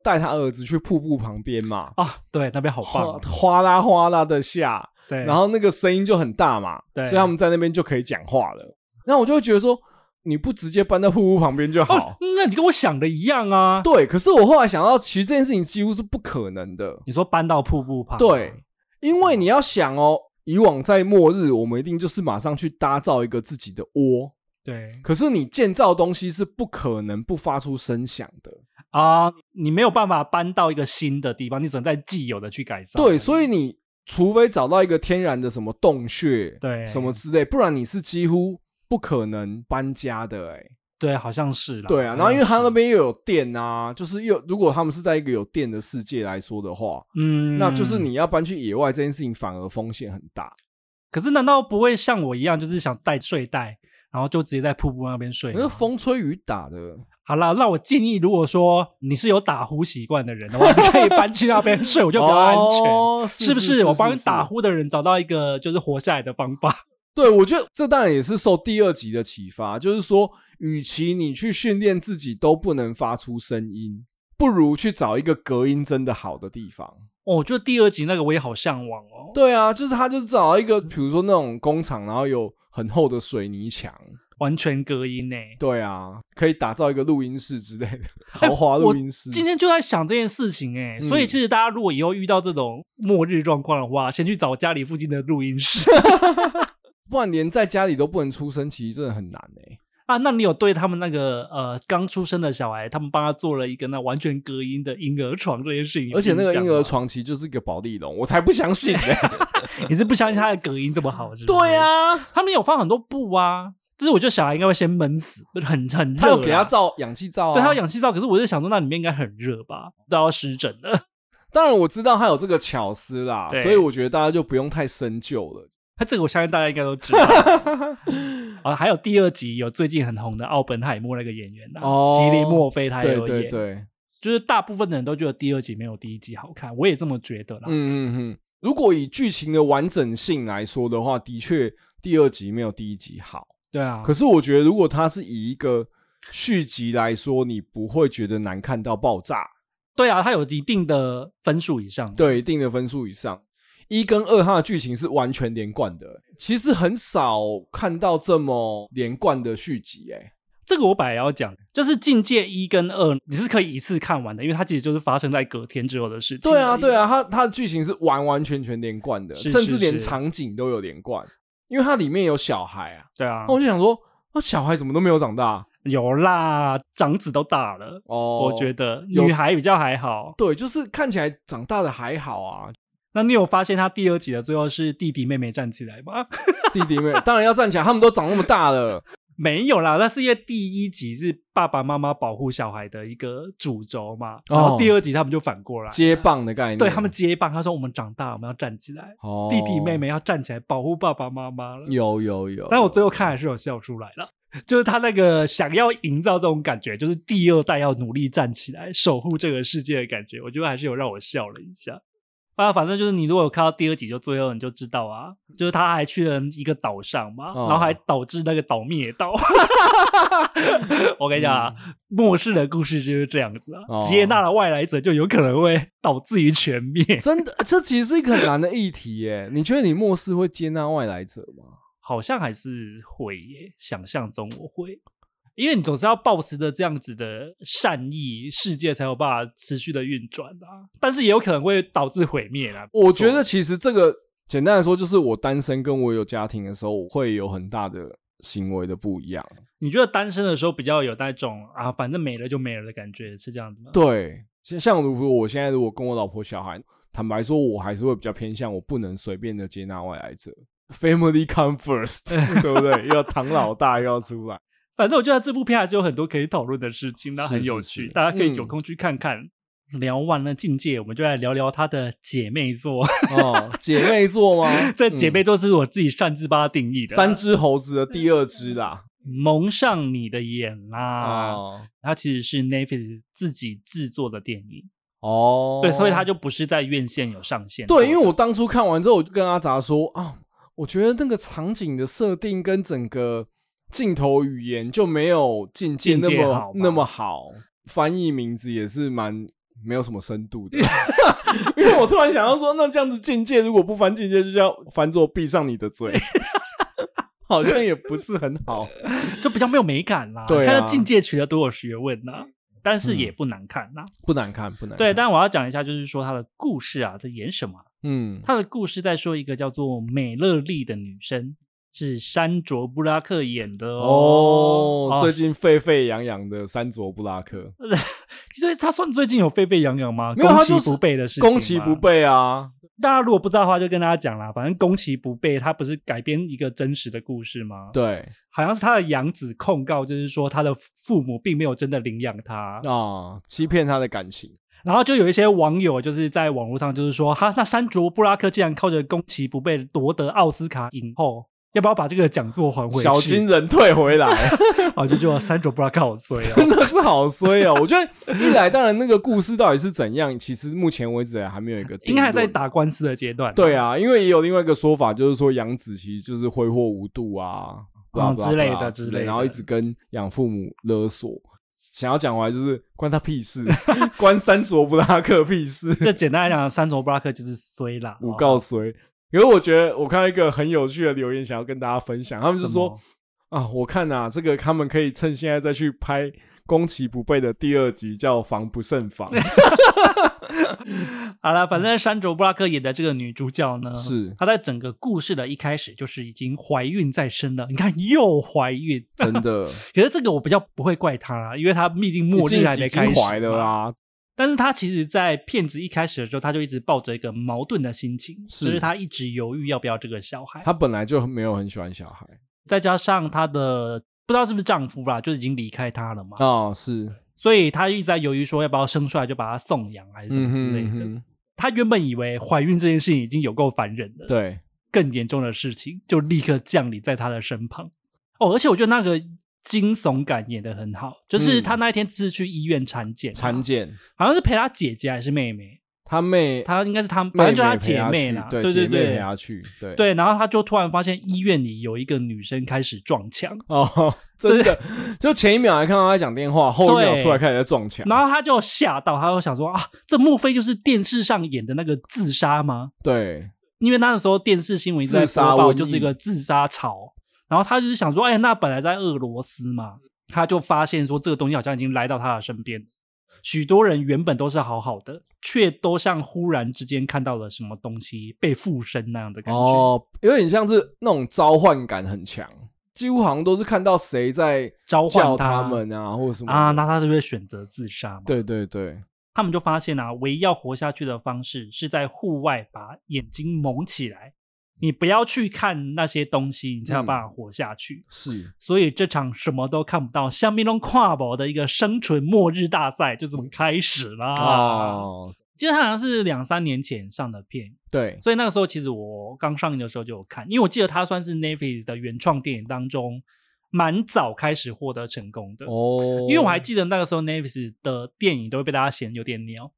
带他儿子去瀑布旁边嘛？啊，对，那边好棒，哗啦哗啦的下，对，然后那个声音就很大嘛，对，所以他们在那边就可以讲话了。然后我就会觉得说，你不直接搬到瀑布旁边就好。哦，那你跟我想的一样啊。对，可是我后来想到，其实这件事情几乎是不可能的。你说搬到瀑布旁？对，因为你要想哦，以往在末日，我们一定就是马上去搭造一个自己的窝。对，可是你建造东西是不可能不发出声响的。啊，uh, 你没有办法搬到一个新的地方，你只能在既有的去改造。对，所以你除非找到一个天然的什么洞穴，对，什么之类，不然你是几乎不可能搬家的、欸。哎，对，好像是啦。对啊，然后因为他那边又有电啊，就是又如果他们是在一个有电的世界来说的话，嗯，那就是你要搬去野外这件事情反而风险很大。可是难道不会像我一样，就是想带睡袋，然后就直接在瀑布那边睡？那风吹雨打的。好啦，那我建议，如果说你是有打呼习惯的人的话，你可以搬去那边睡，我就比较安全，哦、是不是？是是是是，我帮你打呼的人找到一个就是活下来的方法。对，我觉得这当然也是受第二集的启发，就是说，与其你去训练自己都不能发出声音，不如去找一个隔音真的好的地方。哦，我觉得第二集那个我也好向往哦。对啊，就是他就是找一个，比如说那种工厂，然后有很厚的水泥墙。完全隔音呢？对啊，可以打造一个录音室之类的豪华录音室。今天就在想这件事情哎，所以其实大家如果以后遇到这种末日状况的话，先去找家里附近的录音室，不然连在家里都不能出声，其实真的很难哎。啊，那你有对他们那个呃刚出生的小孩，他们帮他做了一个那完全隔音的婴儿床这件事情？而且那个婴儿床其实就是一个保丽龙，我才不相信呢。你是不相信他的隔音这么好是不是？对啊，他们有放很多布啊。就是我觉得小孩应该会先闷死，很很热。他有给他造氧气罩啊，对，他有氧气罩。可是我就想说，那里面应该很热吧，都要湿疹了。当然我知道他有这个巧思啦，所以我觉得大家就不用太深究了。他这个我相信大家应该都知道。啊，还有第二集有最近很红的奥本海默那个演员啊，哦，席琳墨菲他也有演。对对对，就是大部分的人都觉得第二集没有第一集好看，我也这么觉得啦。嗯嗯嗯，如果以剧情的完整性来说的话，的确第二集没有第一集好。对啊，可是我觉得，如果它是以一个续集来说，你不会觉得难看到爆炸。对啊，它有一定的分数以上。对，一定的分数以上。一跟二，它的剧情是完全连贯的。其实很少看到这么连贯的续集。哎，这个我本来要讲，就是《境界》一跟二，你是可以一次看完的，因为它其实就是发生在隔天之后的事情。对啊，对啊，它它的剧情是完完全全连贯的，是是是，甚至连场景都有连贯。因为它里面有小孩啊，对啊，那我就想说，那小孩怎么都没有长大？有啦，长子都大了哦。我觉得女孩比较还好，对，就是看起来长大的还好啊。那你有发现他第二集的最后是弟弟妹妹站起来吗？弟弟妹妹当然要站起来，他们都长那么大了。没有啦，那是因为第一集是爸爸妈妈保护小孩的一个主轴嘛，然后第二集他们就反过来接棒的概念，对他们接棒，他说我们长大我们要站起来，哦，弟弟妹妹要站起来保护爸爸妈妈了。有有有，但我最后看还是有笑出来了，就是他那个想要营造这种感觉，就是第二代要努力站起来守护这个世界的感觉，我觉得还是有让我笑了一下。啊，反正就是你如果有看到第二集，就最后你就知道啊，就是他还去了一个岛上嘛，哦、然后还导致那个岛灭岛。我跟你讲啊，嗯、末世的故事就是这样子啊，哦、接纳了外来者就有可能会导致于全灭。真的，这其实是一个很难的议题耶。你觉得你末世会接纳外来者吗？好像还是会耶，想象中我会。因为你总是要抱持着这样子的善意，世界才有办法持续的运转啊。但是也有可能会导致毁灭啊。我觉得其实这个简单来说，就是我单身跟我有家庭的时候，会有很大的行为的不一样。你觉得单身的时候比较有那种啊，反正没了就没了的感觉，是这样子吗？对，像如果我现在如果跟我老婆小孩，坦白说，我还是会比较偏向我不能随便的接纳外来者，Family come first，对不对？要唐老大又要出来。反正我觉得这部片还是有很多可以讨论的事情，那很有趣，是是是，大家可以有空去看看。嗯、聊完了境界，我们就来聊聊他的姐妹作 哦，姐妹作吗？这姐妹作是我自己擅自把它定义的，三只猴子的第二只啦，蒙上你的眼啦。哦，它其实是 Netflix 自己制作的电影哦，对，所以它就不是在院线有上线。对，因为我当初看完之后，我就跟阿杂说啊，我觉得那个场景的设定跟整个。镜头语言就没有境界那么那么好，翻译名字也是蛮没有什么深度的。因为我突然想要说，那这样子境界如果不翻境界，就叫翻作闭上你的嘴，好像也不是很好，就比较没有美感啦。对啊，看到境界取得多有学问呐，但是也不难看呐，不难看，不难看。对，但我要讲一下，就是说他的故事啊，在演什么？嗯，他的故事在说一个叫做美乐丽的女生。是山卓布拉克演的哦，哦，最近沸沸扬扬的山卓布拉克，所以他算最近有沸沸扬扬吗？攻其不备的事情，攻其不备啊！大家如果不知道的话，就跟大家讲啦，反正攻其不备，他不是改编一个真实的故事吗？对，好像是他的养子控告，就是说他的父母并没有真的领养他啊，欺骗他的感情。然后就有一些网友就是在网络上就是说，哈，那山卓布拉克竟然靠着攻其不备夺得奥斯卡影后。要不要把这个讲座还回去？小金人退回来，我就觉得珊卓布拉克好衰啊，真的是好衰啊！我觉得一来，当然那个故事到底是怎样，其实目前为止还没有一个，应该还在打官司的阶段。对啊，因为也有另外一个说法，就是说杨子其实就是挥霍无度啊，嗯之类的之类的，然后一直跟养父母勒索。想要讲回来就是关他屁事，关三卓布拉克屁事。这简单来讲，三卓布拉克就是衰啦，诬告衰。因为我觉得我看到一个很有趣的留言，想要跟大家分享。他们就说啊，我看啊，这个他们可以趁现在再去拍《攻其不备》的第二集，叫“防不胜防”。好了，反正山卓布拉克演的这个女主角呢，是她在整个故事的一开始就是已经怀孕在身了。你看又怀孕，真的。可是这个我比较不会怪她啦，因为她毕竟末日还没开始怀的啦。但是他其实，在骗子一开始的时候，他就一直抱着一个矛盾的心情，是就是他一直犹豫要不要这个小孩。他本来就没有很喜欢小孩，再加上他的不知道是不是丈夫啦，就已经离开他了嘛。哦，是，所以他一直在犹豫说要不要生出来就把他送养还是什么之类的。他原本以为怀孕这件事情已经有够烦人了，对，更严重的事情就立刻降临在他的身旁。哦，而且我觉得那个。惊悚感演的很好，就是他那一天是去医院产检，产检好像是陪他姐姐还是妹妹，他妹，他应该是他，反正就他姐妹啦，对对对，陪他去，对。对，然后他就突然发现医院里有一个女生开始撞墙。哦，真的，就前一秒还看到他在讲电话，后一秒出来开始在撞墙，然后他就吓到，他就想说啊，这莫非就是电视上演的那个自杀吗？对，因为那个时候电视新闻一直在播报，就是一个自杀潮。然后他就是想说，哎，那本来在俄罗斯嘛，他就发现说这个东西好像已经来到他的身边。许多人原本都是好好的，却都像忽然之间看到了什么东西被附身那样的感觉。哦，有点像是那种召唤感很强，几乎好像都是看到谁在召唤他们啊，或者什么啊，那他就会选择自杀嘛。对对对，他们就发现啊，唯一要活下去的方式是在户外把眼睛蒙起来。你不要去看那些东西，你才有办法活下去。嗯、是，所以这场什么都看不到、香槟龙跨博的一个生存末日大赛就这么开始了。哦，记得它好像是两三年前上的片，对，所以那个时候其实我刚上映的时候就有看，因为我记得它算是 Netflix 的原创电影当中蛮早开始获得成功的哦。因为我还记得那个时候 Netflix 的电影都会被大家嫌有点鸟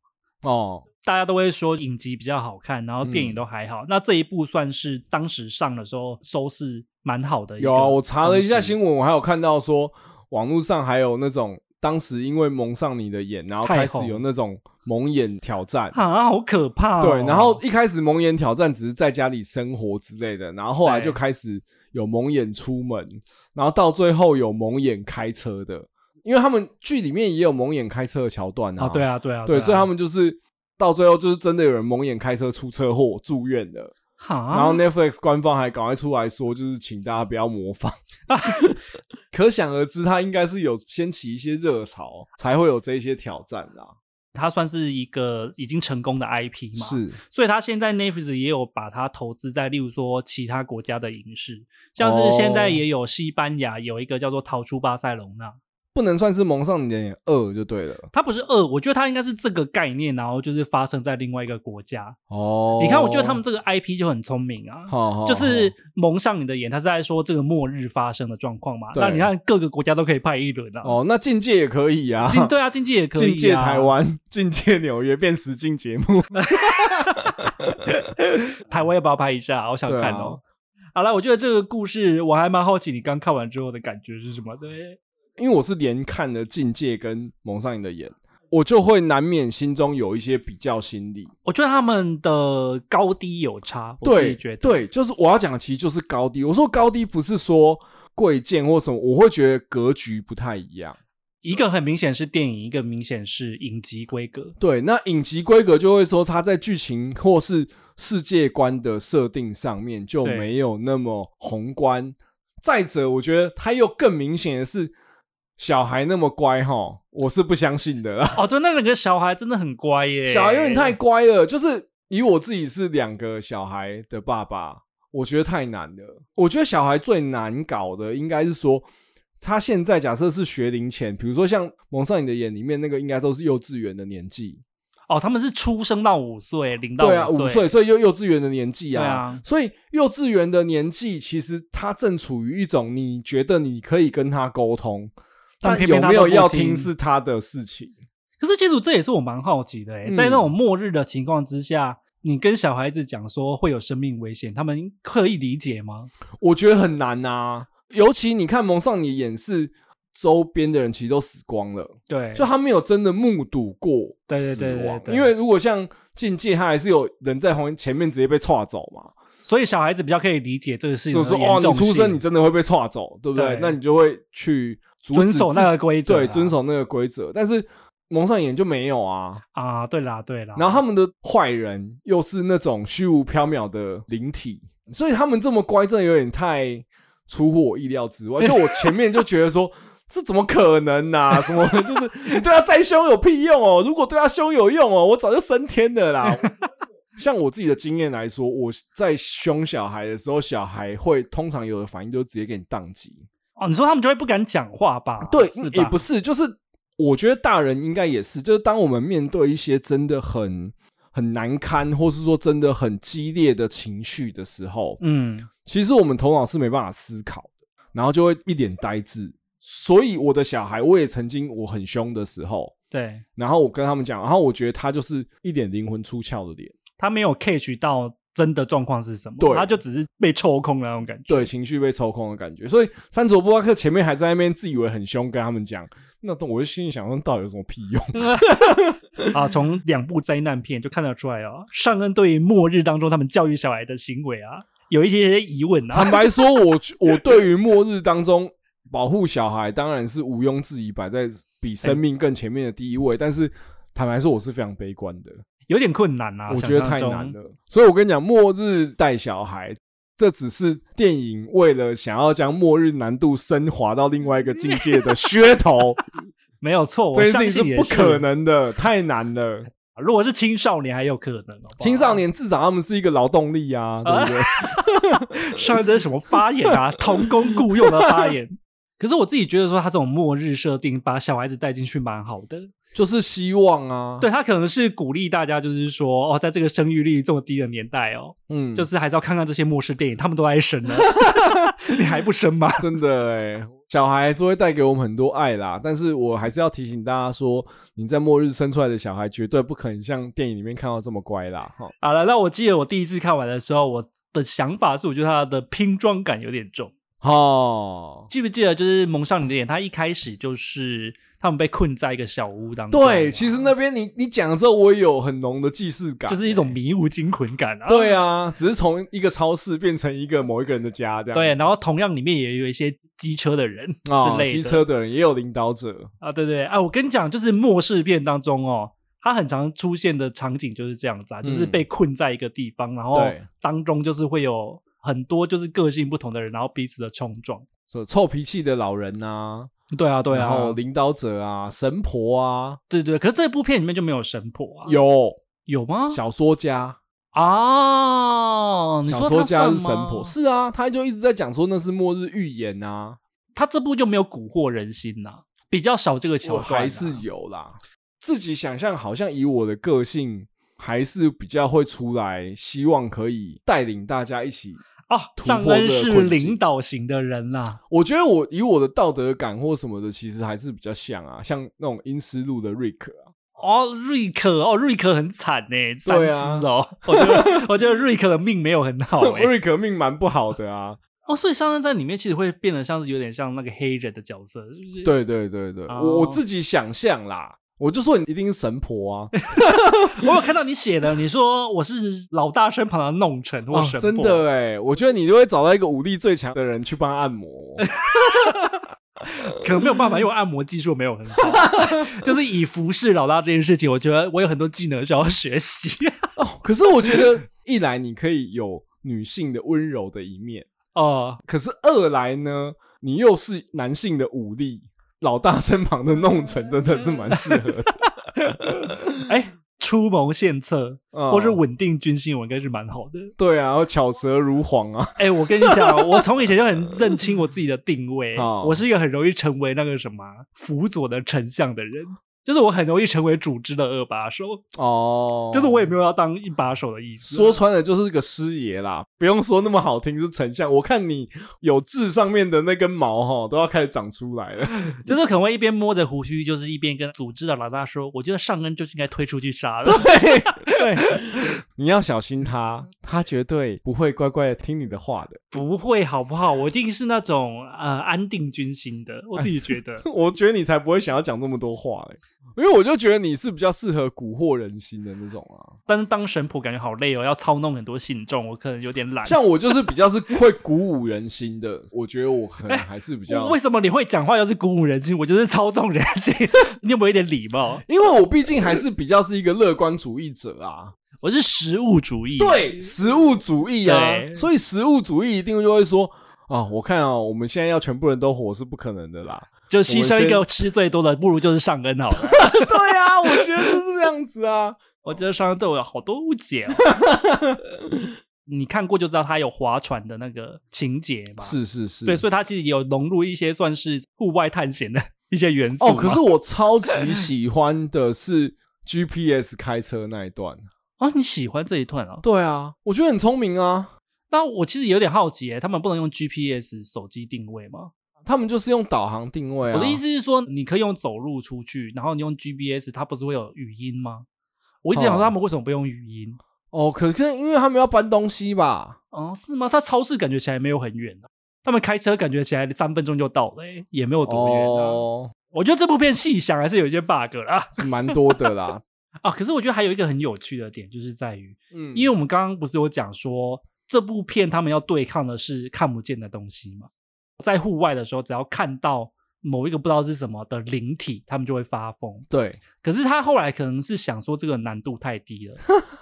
哦。大家都会说影集比较好看，然后电影都还好。嗯、那这一部算是当时上的时候收视蛮好的。有啊，我查了一下新闻，我还有看到说网络上还有那种当时因为蒙上你的眼，然后开始有那种蒙眼挑战啊，好可怕、哦。对，然后一开始蒙眼挑战只是在家里生活之类的，然后后来就开始有蒙眼出门，然后到最后有蒙眼开车的，因为他们剧里面也有蒙眼开车的桥段啊。哦，对啊，对啊，对，所以他们就是。到最后就是真的有人蒙眼开车出车祸住院的，然后 Netflix 官方还赶快出来说，就是请大家不要模仿。可想而知，他应该是有掀起一些热潮，才会有这些挑战啦。它算是一个已经成功的 IP 嘛，是，所以它现在 Netflix 也有把它投资在，例如说其他国家的影视，像是现在也有西班牙有一个叫做《逃出巴塞隆纳》。不能算是蒙上你的眼二就对了，他不是二，我觉得他应该是这个概念，然后就是发生在另外一个国家。哦，你看，我觉得他们这个 IP 就很聪明啊，哦、就是蒙上你的眼，他是在说这个末日发生的状况嘛。那你看各个国家都可以派一轮啊。哦，那境界也可以啊。对啊，境界也可以、啊。境界台湾，境界纽约变实境节目。台湾要不要拍一下？我想看哦。啊、好了，我觉得这个故事我还蛮好奇，你刚看完之后的感觉是什么？对。因为我是连看了《境界》跟《蒙上你的眼》，我就会难免心中有一些比较心理。我觉得他们的高低有差。对，对，就是我要讲的，其实就是高低。我说高低不是说贵贱或什么，我会觉得格局不太一样。一个很明显是电影，一个明显是影集规格。对，那影集规格就会说它在剧情或是世界观的设定上面就没有那么宏观。再者，我觉得它又更明显的是。小孩那么乖哈，我是不相信的。哦，对，那两个小孩真的很乖耶。小孩有点太乖了，就是以我自己是两个小孩的爸爸，我觉得太难了。我觉得小孩最难搞的应该是说，他现在假设是学龄前，比如说像《蒙上你的眼》里面那个，应该都是幼稚园的年纪。哦，他们是出生到五岁，零到五岁，对啊，五岁，所以幼幼稚园的年纪啊，所以幼稚园的年纪，其实他正处于一种你觉得你可以跟他沟通。但有没有要听是他的事情。可是，其实这也是我蛮好奇的诶、在那种末日的情况之下，你跟小孩子讲说会有生命危险，他们可以理解吗？我觉得很难呐、啊，尤其你看蒙上你演示周边的人其实都死光了，对，就他没有真的目睹过死亡。对对对因为如果像境界，他还是有人在旁边前面直接被踹走嘛，所以小孩子比较可以理解这个事情。就是说，哦，你出生你真的会被踹走，对不对？对那你就会去。遵守那个规则，对，遵守那个规则。但是蒙上眼就没有啊啊！对啦，对啦。然后他们的坏人又是那种虚无缥缈的灵体，所以他们这么乖，真的有点太出乎我意料之外。就我前面就觉得说，这怎么可能啊？什么就是你对他再凶有屁用哦？如果对他凶有用哦，我早就升天的啦。像我自己的经验来说，我在凶小孩的时候，小孩会通常有的反应就直接给你宕机。哦，你说他们就会不敢讲话吧？对，也不是，就是我觉得大人应该也是，就是当我们面对一些真的很很难堪，或是说真的很激烈的情绪的时候，嗯，其实我们头脑是没办法思考的，然后就会一脸呆滞。所以我的小孩，我也曾经我很凶的时候，对，然后我跟他们讲，然后我觉得他就是一脸灵魂出窍的脸，他没有 catch 到。真的状况是什么？对，他就只是被抽空的那种感觉，对，情绪被抽空的感觉。所以三卓布拉克前面还在那边自以为很凶，跟他们讲，那我就心里想说，到底有什么屁用？啊，从两部灾难片就看得出来哦，尚恩对于末日当中他们教育小孩的行为啊，有一些疑问啊。坦白说，我我对于末日当中保护小孩，当然是毋庸置疑摆在比生命更前面的第一位。欸、但是坦白说，我是非常悲观的。有点困难啊，我觉得太难了。所以我跟你讲，末日带小孩，这只是电影为了想要将末日难度升华到另外一个境界的噱头。没有错，我相信是不可能的，太难了。如果是青少年还有可能，好好青少年至少他们是一个劳动力啊，对不对？上一这是什么发言啊？童工雇佣的发言。可是我自己觉得说，他这种末日设定把小孩子带进去蛮好的，就是希望啊。对，他可能是鼓励大家，就是说哦，在这个生育率这么低的年代哦，嗯，就是还是要看看这些末世电影，他们都爱生呢，你还不生吗？真的哎，小孩还是会带给我们很多爱啦。但是我还是要提醒大家说，你在末日生出来的小孩绝对不可能像电影里面看到这么乖啦。哈，好了，那我记得我第一次看完的时候，我的想法是，我觉得他的拼装感有点重。哦，记不记得就是蒙上你的眼？他一开始就是他们被困在一个小屋当中。对，其实那边你你讲了之后，我也有很浓的既视感，就是一种迷雾惊魂感啊。对啊，只是从一个超市变成一个某一个人的家这样。对，然后同样里面也有一些机车的人之类的，机车的人也有领导者啊。对对，哎，我跟你讲，就是末世片当中哦，他很常出现的场景就是这样子啊，就是被困在一个地方，然后当中就是会有。很多就是个性不同的人，然后彼此的冲撞，说臭脾气的老人呐、啊，对啊，对啊，然后领导者啊，神婆啊，对对，可是这部片里面就没有神婆啊，有。有吗？小说家啊，小说家是神婆，是啊，他就一直在讲说那是末日预言啊，他这部就没有蛊惑人心呐、啊，比较少这个桥段、啊，还是有啦，自己想象好像以我的个性，还是比较会出来，希望可以带领大家一起。哦，尚恩是领导型的人啦。我觉得我以我的道德感或什么的，其实还是比较像啊，像那种阴思路的瑞克啊。哦，瑞克哦，瑞克很惨呢，对啊，哦，我觉得 我觉得瑞克的命没有很好诶，瑞克命蛮不好的啊。哦，所以尚恩在里面其实会变得像是有点像那个黑人的角色，是不是？对对对对，我自己想象啦。我就说你一定是神婆啊！我有看到你写的，你说我是老大身旁的弄臣或神婆，哦、真的哎，我觉得你就会找到一个武力最强的人去帮他按摩，可能没有办法，因为按摩技术没有很好，就是以服侍老大这件事情，我觉得我有很多技能需要学习。哦，可是我觉得一来你可以有女性的温柔的一面哦，可是二来呢，你又是男性的武力。老大身旁的弄臣真的是蛮适合的，哎、欸，出谋献策，嗯、或是稳定军心，我应该是蛮好的。对啊，然后巧舌如簧啊！哎、欸，我跟你讲，我从以前就很认清我自己的定位，哦、我是一个很容易成为那个什么辅佐的丞相的人。就是我很容易成为组织的二把手哦，就是我也没有要当一把手的意思。说穿了就是个师爷啦，不用说那么好听是丞相。我看你有痣上面的那根毛哈，都要开始长出来了。就是可能会一边摸着胡须，就是一边跟组织的老大说：“我觉得上恩就是应该推出去杀了。”对对，你要小心他，他绝对不会乖乖的听你的话的，不会好不好？我一定是那种呃安定军心的，我自己觉得。我觉得你才不会想要讲这么多话嘞。因为我就觉得你是比较适合蛊惑人心的那种啊，但是当神婆感觉好累哦，要操弄很多信众，我可能有点懒。像我就是比较是会鼓舞人心的，我觉得我可能还是比较。欸、为什么你会讲话又是鼓舞人心？我就是操纵人心，你有没有一点礼貌？因为我毕竟还是比较是一个乐观主义者啊，我是实物主义，对，实物主义啊，所以实物主义一定就会说啊，我看啊，我们现在要全部人都火是不可能的啦。就牺牲一个吃最多的，不如就是上恩好了。对啊，我觉得是这样子啊。我觉得上恩对我有好多误解哦。你看过就知道他有划船的那个情节嘛？是是是，对，所以他其实有融入一些算是户外探险的一些元素。哦，可是我超级喜欢的是 GPS 开车那一段啊！你喜欢这一段啊？对啊，我觉得很聪明啊。那我其实有点好奇，欸，他们不能用 GPS 手机定位吗？他们就是用导航定位啊。我的意思是说，你可以用走路出去，然后你用 GPS，它不是会有语音吗？我一直想说他们为什么不用语音？哦，可是因为他们要搬东西吧？哦，是吗？他超市感觉起来没有很远的，他们开车感觉起来三分钟就到了，也没有多远啊。哦，我觉得这部片细想还是有一些 bug 啦，是蛮多的啦。啊，可是我觉得还有一个很有趣的点，就是在于，嗯，因为我们刚刚不是有讲说，这部片他们要对抗的是看不见的东西吗？在户外的时候，只要看到某一个不知道是什么的灵体，他们就会发疯。对，可是他后来可能是想说这个难度太低了，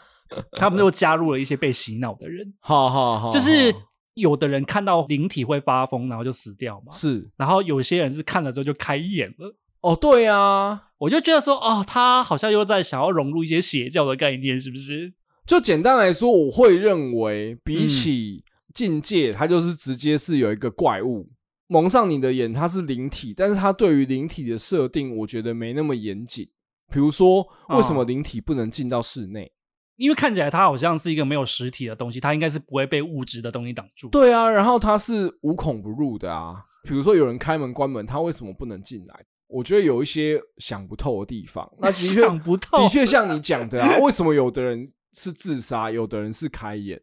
他们就加入了一些被洗脑的人。好好好，就是有的人看到灵体会发疯，然后就死掉嘛。是，然后有些人是看了之后就开眼了。哦，对啊，我就觉得说，哦，他好像又在想要融入一些邪教的概念，是不是？就简单来说，我会认为，比起境界，它就是直接是有一个怪物蒙上你的眼，它是灵体，但是它对于灵体的设定，我觉得没那么严谨。比如说，为什么灵体不能进到室内？因为看起来它好像是一个没有实体的东西，它应该是不会被物质的东西挡住。对啊，然后它是无孔不入的啊。比如说有人开门关门，它为什么不能进来？我觉得有一些想不透的地方。那的确想不透，的确像你讲的啊，为什么有的人是自杀，有的人是开眼？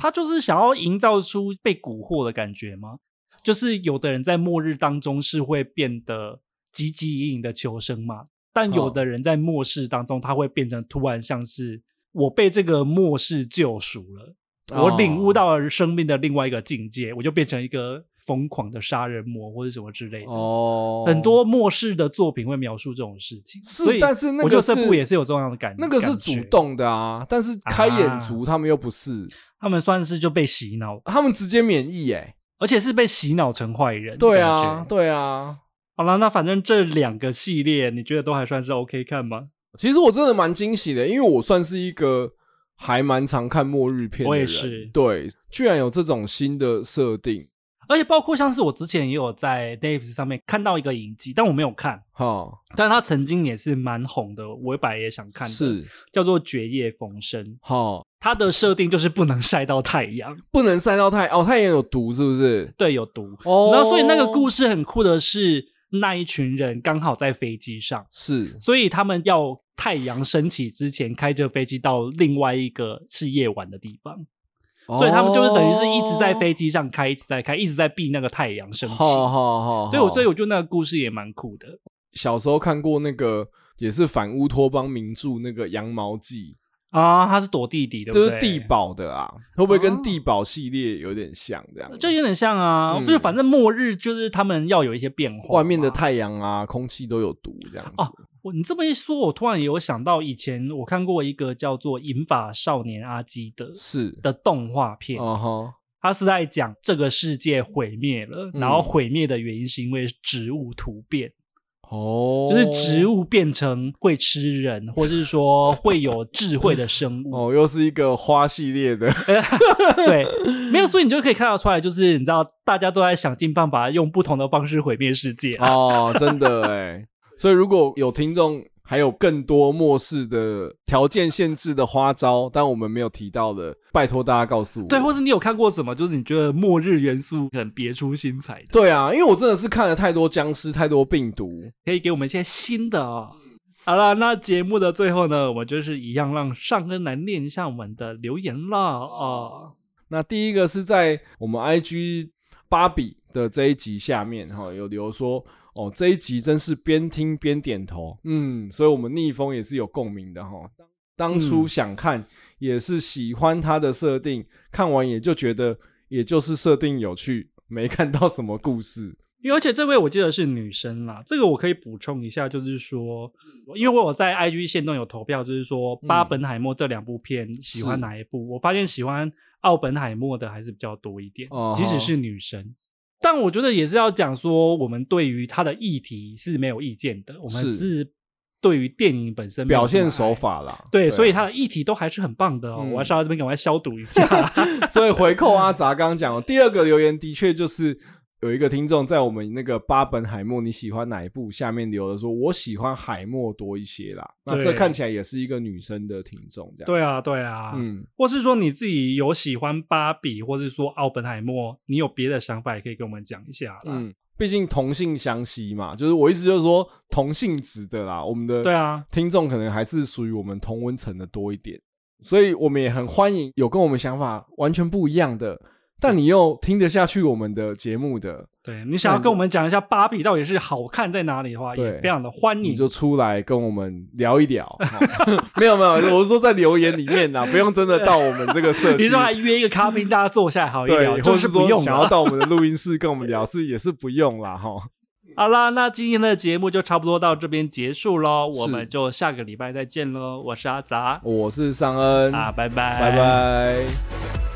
他就是想要营造出被蛊惑的感觉吗？就是有的人在末日当中是会变得汲汲营营的求生嘛，但有的人在末世当中，他会变成突然像是我被这个末世救赎了，我领悟到了生命的另外一个境界，我就变成一个。疯狂的杀人魔或者什么之类的哦，很多末世的作品会描述这种事情，是，但是那个我觉得这部也是有这样的感觉，那个是主动的啊，但是开眼族他们又不是，啊、他们算是就被洗脑，他们直接免疫哎、欸，而且是被洗脑成坏人，对啊，对啊，好了，那反正这两个系列你觉得都还算是 OK 看吗？其实我真的蛮惊喜的，因为我算是一个还蛮常看末日片的人，我也是，对，居然有这种新的设定。而且包括像是我之前也有在 Netflix 上面看到一个影集，但我没有看。哈，但他曾经也是蛮红的，我本来也想看的。是叫做《绝夜逢生》。哈，它的设定就是不能晒到太阳，不能晒到太哦，太阳有毒是不是？对，有毒。哦，然后所以那个故事很酷的是，那一群人刚好在飞机上，是，所以他们要太阳升起之前开着飞机到另外一个是夜晚的地方。所以他们就是等于是一直在飞机上开，一直在开，一直在避那个太阳升起。好好好，对，所以我觉得那个故事也蛮酷的。小时候看过那个也是反乌托邦名著那个《羊毛记》啊，他是躲弟弟的，就是地堡的啊，会不会跟地堡系列有点像这样？就有点像啊，就是反正末日就是他们要有一些变化，外面的太阳啊，空气都有毒这样子。我你这么一说，我突然也有想到以前我看过一个叫做《银发少年阿基》的，是。的动画片，哦吼，他是在讲这个世界毁灭了，然后毁灭的原因是因为植物突变，哦，就是植物变成会吃人，或是说会有智慧的生物，哦，又是一个花系列的，对，没有，所以你就可以看得出来，就是你知道大家都在想尽办法用不同的方式毁灭世界，哦，真的哎。所以，如果有听众还有更多末世的条件限制的花招，但我们没有提到的，拜托大家告诉我。对，或是你有看过什么，就是你觉得末日元素很别出心裁的。对啊，因为我真的是看了太多僵尸，太多病毒，可以给我们一些新的哦。好了，那节目的最后呢，我们就是一样让上恩来念一下我们的留言了哦。那第一个是在我们 IG 芭比的这一集下面哈，有留说。哦，这一集真是边听边点头，嗯，所以我们逆风也是有共鸣的哈。当初想看，也是喜欢他的设定，看完也就觉得，也就是设定有趣，没看到什么故事。因为而且这位我记得是女生啦，这个我可以补充一下，就是说，因为我有在 IG 线动有投票，就是说巴本海默这两部片喜欢哪一部？我发现喜欢奥本海默的还是比较多一点，即使是女生。但我觉得也是要讲说，我们对于他的议题是没有意见的。我们是对于电影本身表现手法啦，对，所以他的议题都还是很棒的我要上来这边赶快消毒一下。所以回扣阿杂刚刚讲的第二个留言，的确就是。有一个听众在我们那个巴本海默你喜欢哪一部下面留的说，我喜欢海默多一些啦。那这看起来也是一个女生的听众，这样。对啊，对啊，嗯，或是说你自己有喜欢芭比，或是说奥本海默，你有别的想法也可以跟我们讲一下啦。嗯，毕竟同性相吸嘛，就是我意思就是说同性质的啦，我们的对啊听众可能还是属于我们同温层的多一点，所以我们也很欢迎有跟我们想法完全不一样的。但你又听得下去我们的节目的，对，你想要跟我们讲一下芭比到底是好看在哪里的话，也非常的欢迎，你就出来跟我们聊一聊。没有没有，我是说在留言里面呐，不用真的到我们这个社区，你说还约一个咖啡，大家坐下来好一聊，或是不用想要到 我们的录音室跟我们聊，是也是不用啦哈。好啦，那今天的节目就差不多到这边结束喽，我们就下个礼拜再见喽。我是阿杂，我是尚恩啊，拜拜，拜拜。